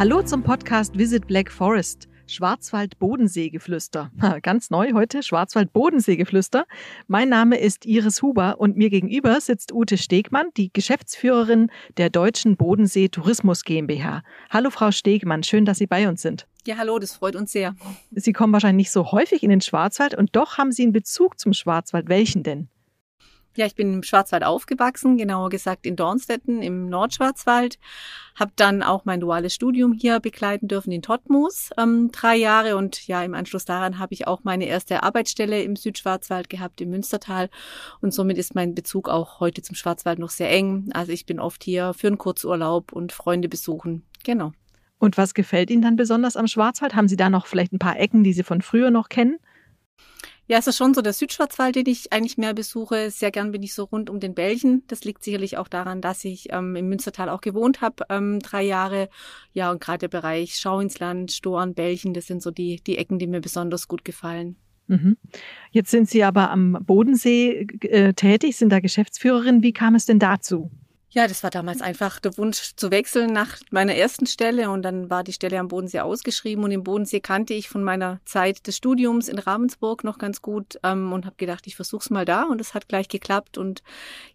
Hallo zum Podcast Visit Black Forest. Schwarzwald-Bodensee-Geflüster. Ganz neu heute, Schwarzwald-Bodensee-Geflüster. Mein Name ist Iris Huber und mir gegenüber sitzt Ute Stegmann, die Geschäftsführerin der Deutschen Bodensee Tourismus GmbH. Hallo Frau Stegmann, schön, dass Sie bei uns sind. Ja, hallo, das freut uns sehr. Sie kommen wahrscheinlich nicht so häufig in den Schwarzwald und doch haben Sie einen Bezug zum Schwarzwald. Welchen denn? Ja, ich bin im Schwarzwald aufgewachsen, genauer gesagt in Dornstetten im Nordschwarzwald. Habe dann auch mein duales Studium hier begleiten dürfen in Todtmoos, ähm, drei Jahre. Und ja, im Anschluss daran habe ich auch meine erste Arbeitsstelle im Südschwarzwald gehabt, im Münstertal. Und somit ist mein Bezug auch heute zum Schwarzwald noch sehr eng. Also ich bin oft hier für einen Kurzurlaub und Freunde besuchen. Genau. Und was gefällt Ihnen dann besonders am Schwarzwald? Haben Sie da noch vielleicht ein paar Ecken, die Sie von früher noch kennen? Ja, es ist schon so der Südschwarzwald, den ich eigentlich mehr besuche. Sehr gern bin ich so rund um den Belchen. Das liegt sicherlich auch daran, dass ich ähm, im Münstertal auch gewohnt habe, ähm, drei Jahre. Ja, und gerade der Bereich Schau ins Land, Storen, Belchen, das sind so die, die Ecken, die mir besonders gut gefallen. Mhm. Jetzt sind Sie aber am Bodensee äh, tätig, sind da Geschäftsführerin. Wie kam es denn dazu? Ja, das war damals einfach der Wunsch zu wechseln nach meiner ersten Stelle und dann war die Stelle am Bodensee ausgeschrieben und im Bodensee kannte ich von meiner Zeit des Studiums in Ravensburg noch ganz gut ähm, und habe gedacht, ich versuch's mal da und es hat gleich geklappt und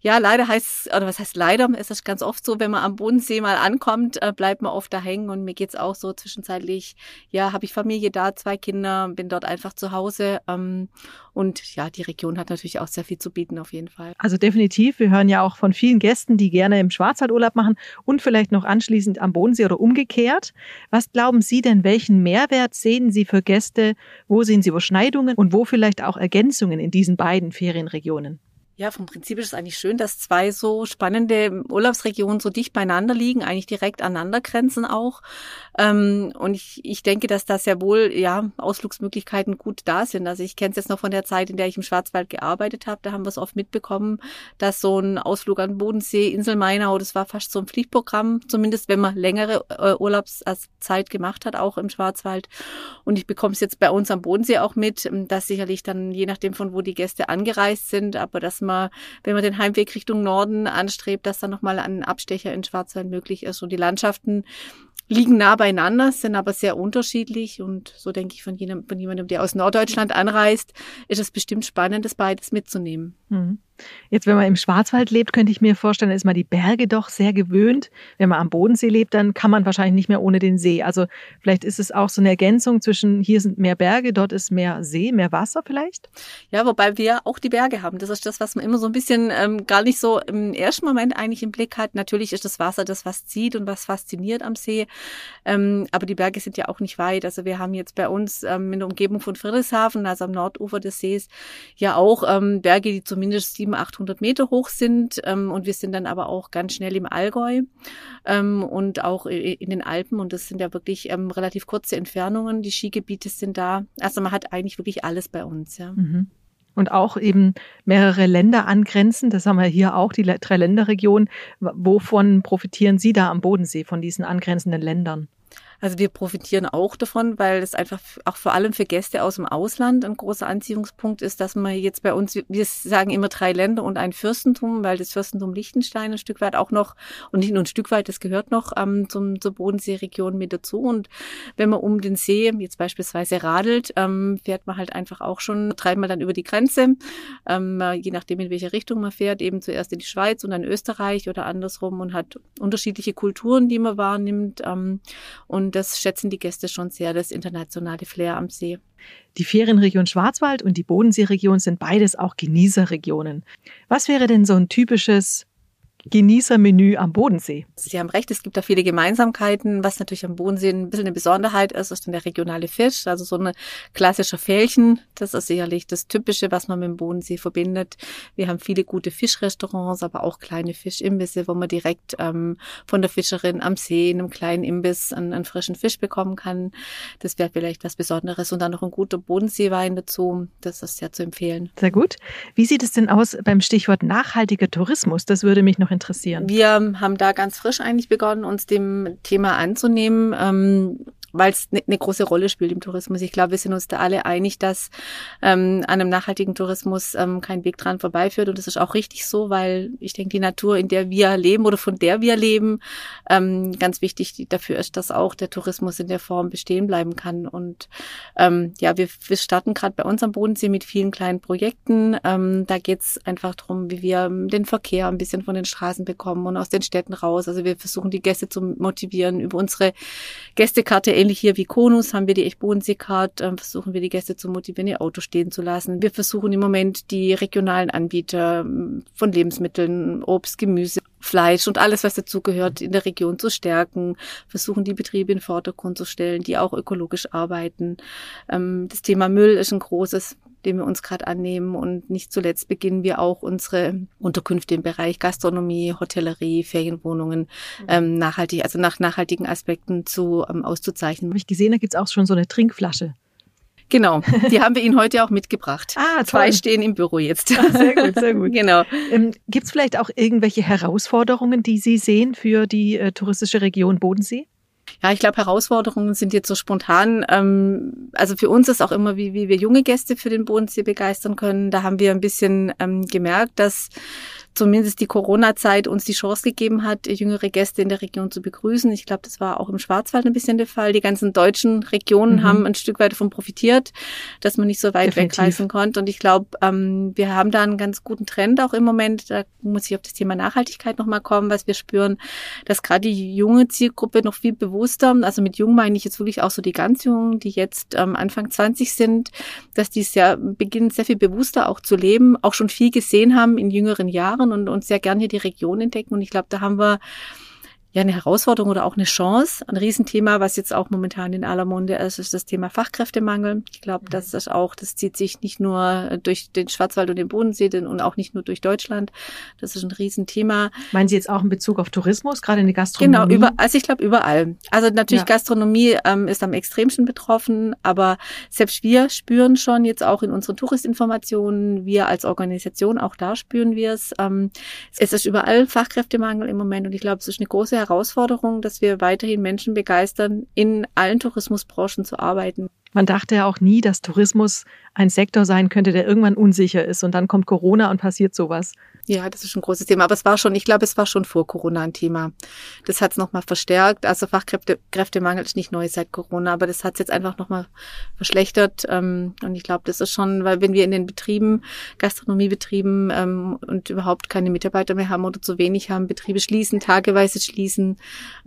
ja, leider heißt oder was heißt leider, ist es ganz oft so, wenn man am Bodensee mal ankommt, äh, bleibt man oft da hängen und mir geht's auch so zwischenzeitlich, ja, habe ich Familie da, zwei Kinder, bin dort einfach zu Hause ähm, und ja, die Region hat natürlich auch sehr viel zu bieten auf jeden Fall. Also definitiv, wir hören ja auch von vielen Gästen, die gerne gerne im Schwarzwaldurlaub machen und vielleicht noch anschließend am Bodensee oder umgekehrt. Was glauben Sie denn, welchen Mehrwert sehen Sie für Gäste? Wo sehen Sie Überschneidungen und wo vielleicht auch Ergänzungen in diesen beiden Ferienregionen? Ja, vom Prinzip ist es eigentlich schön, dass zwei so spannende Urlaubsregionen so dicht beieinander liegen, eigentlich direkt aneinander grenzen auch. Ähm, und ich, ich denke, dass da sehr wohl ja Ausflugsmöglichkeiten gut da sind. Also ich kenne es jetzt noch von der Zeit, in der ich im Schwarzwald gearbeitet habe. Da haben wir es oft mitbekommen, dass so ein Ausflug an Bodensee, Insel Mainau, das war fast so ein Pflichtprogramm, zumindest wenn man längere äh, Urlaubszeit gemacht hat, auch im Schwarzwald. Und ich bekomme es jetzt bei uns am Bodensee auch mit, dass sicherlich dann je nachdem von wo die Gäste angereist sind, aber dass man, wenn man den Heimweg Richtung Norden anstrebt, dass dann nochmal ein Abstecher in Schwarzwald möglich ist. Und die Landschaften liegen nah beieinander, sind aber sehr unterschiedlich. Und so denke ich von, jenem, von jemandem, der aus Norddeutschland anreist, ist es bestimmt spannend, das beides mitzunehmen. Mhm. Jetzt, wenn man im Schwarzwald lebt, könnte ich mir vorstellen, ist man die Berge doch sehr gewöhnt. Wenn man am Bodensee lebt, dann kann man wahrscheinlich nicht mehr ohne den See. Also vielleicht ist es auch so eine Ergänzung zwischen hier sind mehr Berge, dort ist mehr See, mehr Wasser vielleicht? Ja, wobei wir auch die Berge haben. Das ist das, was man immer so ein bisschen ähm, gar nicht so im ersten Moment eigentlich im Blick hat. Natürlich ist das Wasser das, was zieht und was fasziniert am See. Ähm, aber die Berge sind ja auch nicht weit. Also wir haben jetzt bei uns ähm, in der Umgebung von Friedrichshafen, also am Nordufer des Sees, ja auch ähm, Berge, die zumindest 700, 800 Meter hoch sind. Ähm, und wir sind dann aber auch ganz schnell im Allgäu ähm, und auch in den Alpen. Und das sind ja wirklich ähm, relativ kurze Entfernungen. Die Skigebiete sind da. Also man hat eigentlich wirklich alles bei uns. Ja. Mhm und auch eben mehrere Länder angrenzen. Das haben wir hier auch, die drei Länderregionen. Wovon profitieren Sie da am Bodensee von diesen angrenzenden Ländern? Also wir profitieren auch davon, weil es einfach auch vor allem für Gäste aus dem Ausland ein großer Anziehungspunkt ist, dass man jetzt bei uns, wir sagen immer drei Länder und ein Fürstentum, weil das Fürstentum Liechtenstein ein Stück weit auch noch, und nicht nur ein Stück weit, das gehört noch ähm, zum, zur Bodenseeregion mit dazu. Und wenn man um den See jetzt beispielsweise radelt, ähm, fährt man halt einfach auch schon dreimal dann über die Grenze, ähm, je nachdem in welche Richtung man fährt, eben zuerst in die Schweiz und dann Österreich oder andersrum und hat unterschiedliche Kulturen, die man wahrnimmt. Ähm, und und das schätzen die Gäste schon sehr, das internationale Flair am See. Die Ferienregion Schwarzwald und die Bodenseeregion sind beides auch Genießerregionen. Was wäre denn so ein typisches Genießermenü am Bodensee. Sie haben recht, es gibt da viele Gemeinsamkeiten. Was natürlich am Bodensee ein bisschen eine Besonderheit ist, ist dann der regionale Fisch, also so ein klassischer Fällchen. Das ist sicherlich das Typische, was man mit dem Bodensee verbindet. Wir haben viele gute Fischrestaurants, aber auch kleine Fischimbisse, wo man direkt ähm, von der Fischerin am See in einem kleinen Imbiss einen, einen frischen Fisch bekommen kann. Das wäre vielleicht was Besonderes. Und dann noch ein guter Bodenseewein dazu. Das ist sehr zu empfehlen. Sehr gut. Wie sieht es denn aus beim Stichwort nachhaltiger Tourismus? Das würde mich noch interessieren? Wir haben da ganz frisch eigentlich begonnen, uns dem Thema anzunehmen. Ähm, weil es eine ne große Rolle spielt im Tourismus. Ich glaube, wir sind uns da alle einig, dass ähm, an einem nachhaltigen Tourismus ähm, kein Weg dran vorbeiführt. Und das ist auch richtig so, weil ich denke, die Natur, in der wir leben oder von der wir leben, ähm, ganz wichtig dafür ist, dass auch der Tourismus in der Form bestehen bleiben kann. Und ähm, ja, wir, wir starten gerade bei uns am Bodensee mit vielen kleinen Projekten. Ähm, da geht es einfach darum, wie wir den Verkehr ein bisschen von den Straßen bekommen und aus den Städten raus. Also wir versuchen die Gäste zu motivieren über unsere Gästekarte, ähnlich hier wie Konus, haben wir die Echt Bodensee-Card, äh, versuchen wir die Gäste zu motivieren, ihr Auto stehen zu lassen. Wir versuchen im Moment die regionalen Anbieter ähm, von Lebensmitteln, Obst, Gemüse, Fleisch und alles, was dazugehört, in der Region zu stärken, versuchen die Betriebe in Vordergrund zu stellen, die auch ökologisch arbeiten. Ähm, das Thema Müll ist ein großes den wir uns gerade annehmen. Und nicht zuletzt beginnen wir auch unsere Unterkünfte im Bereich Gastronomie, Hotellerie, Ferienwohnungen mhm. ähm, nachhaltig, also nach nachhaltigen Aspekten zu ähm, auszuzeichnen. Habe ich gesehen, da gibt's auch schon so eine Trinkflasche. Genau, die haben wir Ihnen heute auch mitgebracht. Ah, toll. Zwei stehen im Büro jetzt. Ah, sehr gut, sehr gut. genau. Ähm, Gibt es vielleicht auch irgendwelche Herausforderungen, die Sie sehen für die äh, touristische Region Bodensee? Ja, ich glaube, Herausforderungen sind jetzt so spontan. Ähm, also für uns ist auch immer, wie, wie wir junge Gäste für den Bodensee begeistern können. Da haben wir ein bisschen ähm, gemerkt, dass zumindest die Corona-Zeit uns die Chance gegeben hat, jüngere Gäste in der Region zu begrüßen. Ich glaube, das war auch im Schwarzwald ein bisschen der Fall. Die ganzen deutschen Regionen mhm. haben ein Stück weit davon profitiert, dass man nicht so weit Definitiv. wegreisen konnte. Und ich glaube, ähm, wir haben da einen ganz guten Trend auch im Moment. Da muss ich auf das Thema Nachhaltigkeit nochmal kommen, was wir spüren, dass gerade die junge Zielgruppe noch viel bewusster, also mit jung meine ich jetzt wirklich auch so die ganz Jungen, die jetzt ähm, Anfang 20 sind, dass die sehr beginnen, sehr viel bewusster auch zu leben, auch schon viel gesehen haben in jüngeren Jahren und, und sehr gerne hier die Region entdecken. Und ich glaube, da haben wir ja eine Herausforderung oder auch eine Chance. Ein Riesenthema, was jetzt auch momentan in aller Munde ist, ist das Thema Fachkräftemangel. Ich glaube, mhm. das ist auch, das zieht sich nicht nur durch den Schwarzwald und den Bodensee und auch nicht nur durch Deutschland. Das ist ein Riesenthema. Meinen Sie jetzt auch in Bezug auf Tourismus, gerade in der Gastronomie? Genau, über, also ich glaube überall. Also natürlich ja. Gastronomie ähm, ist am extremsten betroffen, aber selbst wir spüren schon jetzt auch in unseren Touristinformationen, wir als Organisation, auch da spüren wir es. Ähm, es ist überall Fachkräftemangel im Moment und ich glaube, es ist eine große Herausforderung, dass wir weiterhin Menschen begeistern, in allen Tourismusbranchen zu arbeiten. Man dachte ja auch nie, dass Tourismus ein Sektor sein könnte, der irgendwann unsicher ist und dann kommt Corona und passiert sowas. Ja, das ist ein großes Thema. Aber es war schon, ich glaube, es war schon vor Corona ein Thema. Das hat es nochmal verstärkt. Also Fachkräftemangel ist nicht neu seit Corona, aber das hat es jetzt einfach nochmal verschlechtert. Ähm, und ich glaube, das ist schon, weil wenn wir in den Betrieben, Gastronomiebetrieben ähm, und überhaupt keine Mitarbeiter mehr haben oder zu wenig haben, Betriebe schließen, tageweise schließen,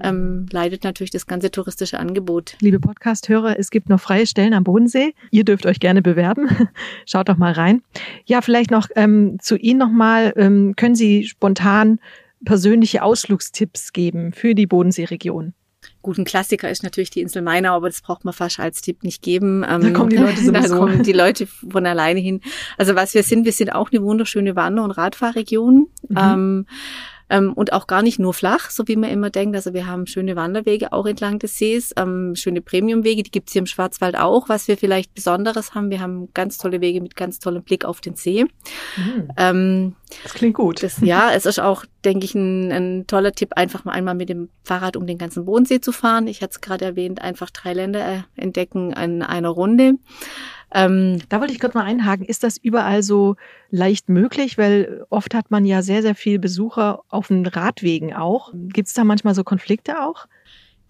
ähm, leidet natürlich das ganze touristische Angebot. Liebe Podcast-Hörer, es gibt noch freie Stellen am Bodensee. Ihr dürft euch gerne bewerben. Schaut doch mal rein. Ja, vielleicht noch ähm, zu Ihnen nochmal. Ähm, ähm, können Sie spontan persönliche Ausflugstipps geben für die Bodenseeregion? Gut, ein Klassiker ist natürlich die Insel Mainau, aber das braucht man fast als Tipp nicht geben. Ähm, da kommen die Leute sowieso. Da kommen die Leute von alleine hin. Also was wir sind, wir sind auch eine wunderschöne Wander- und Radfahrregion. Mhm. Ähm, ähm, und auch gar nicht nur flach, so wie man immer denkt. Also wir haben schöne Wanderwege auch entlang des Sees, ähm, schöne Premiumwege, die gibt's hier im Schwarzwald auch. Was wir vielleicht Besonderes haben, wir haben ganz tolle Wege mit ganz tollem Blick auf den See. Mhm. Ähm, das klingt gut. Das, ja, es ist auch, denke ich, ein, ein toller Tipp, einfach mal einmal mit dem Fahrrad um den ganzen Bodensee zu fahren. Ich hatte es gerade erwähnt, einfach drei Länder äh, entdecken in einer Runde. Ähm, da wollte ich kurz mal einhaken. Ist das überall so leicht möglich? Weil oft hat man ja sehr, sehr viel Besucher auf den Radwegen auch. Gibt es da manchmal so Konflikte auch?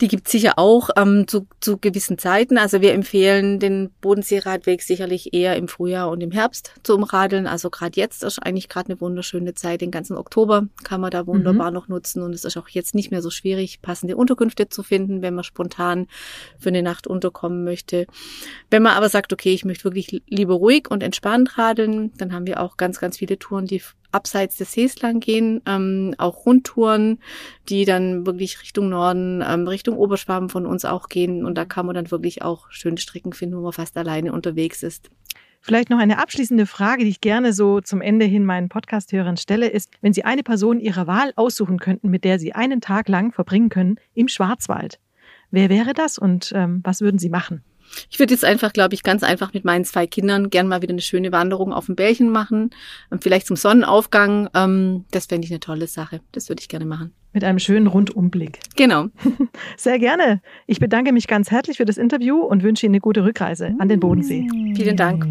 Die gibt sicher auch ähm, zu, zu gewissen Zeiten. Also wir empfehlen den Bodenseeradweg sicherlich eher im Frühjahr und im Herbst zu umradeln. Also gerade jetzt ist eigentlich gerade eine wunderschöne Zeit. Den ganzen Oktober kann man da wunderbar mhm. noch nutzen. Und es ist auch jetzt nicht mehr so schwierig, passende Unterkünfte zu finden, wenn man spontan für eine Nacht unterkommen möchte. Wenn man aber sagt, okay, ich möchte wirklich lieber ruhig und entspannt radeln, dann haben wir auch ganz, ganz viele Touren, die abseits des Sees lang gehen, ähm, auch Rundtouren, die dann wirklich Richtung Norden, ähm, Richtung Oberschwaben von uns auch gehen. Und da kann man dann wirklich auch schöne Strecken finden, wo man fast alleine unterwegs ist. Vielleicht noch eine abschließende Frage, die ich gerne so zum Ende hin meinen Podcast-Hörern stelle, ist, wenn Sie eine Person Ihrer Wahl aussuchen könnten, mit der Sie einen Tag lang verbringen können im Schwarzwald, wer wäre das und ähm, was würden Sie machen? Ich würde jetzt einfach, glaube ich, ganz einfach mit meinen zwei Kindern gern mal wieder eine schöne Wanderung auf dem Bärchen machen. Ähm, vielleicht zum Sonnenaufgang. Ähm, das fände ich eine tolle Sache. Das würde ich gerne machen. Mit einem schönen Rundumblick. Genau. Sehr gerne. Ich bedanke mich ganz herzlich für das Interview und wünsche Ihnen eine gute Rückreise an den Bodensee. Vielen Dank.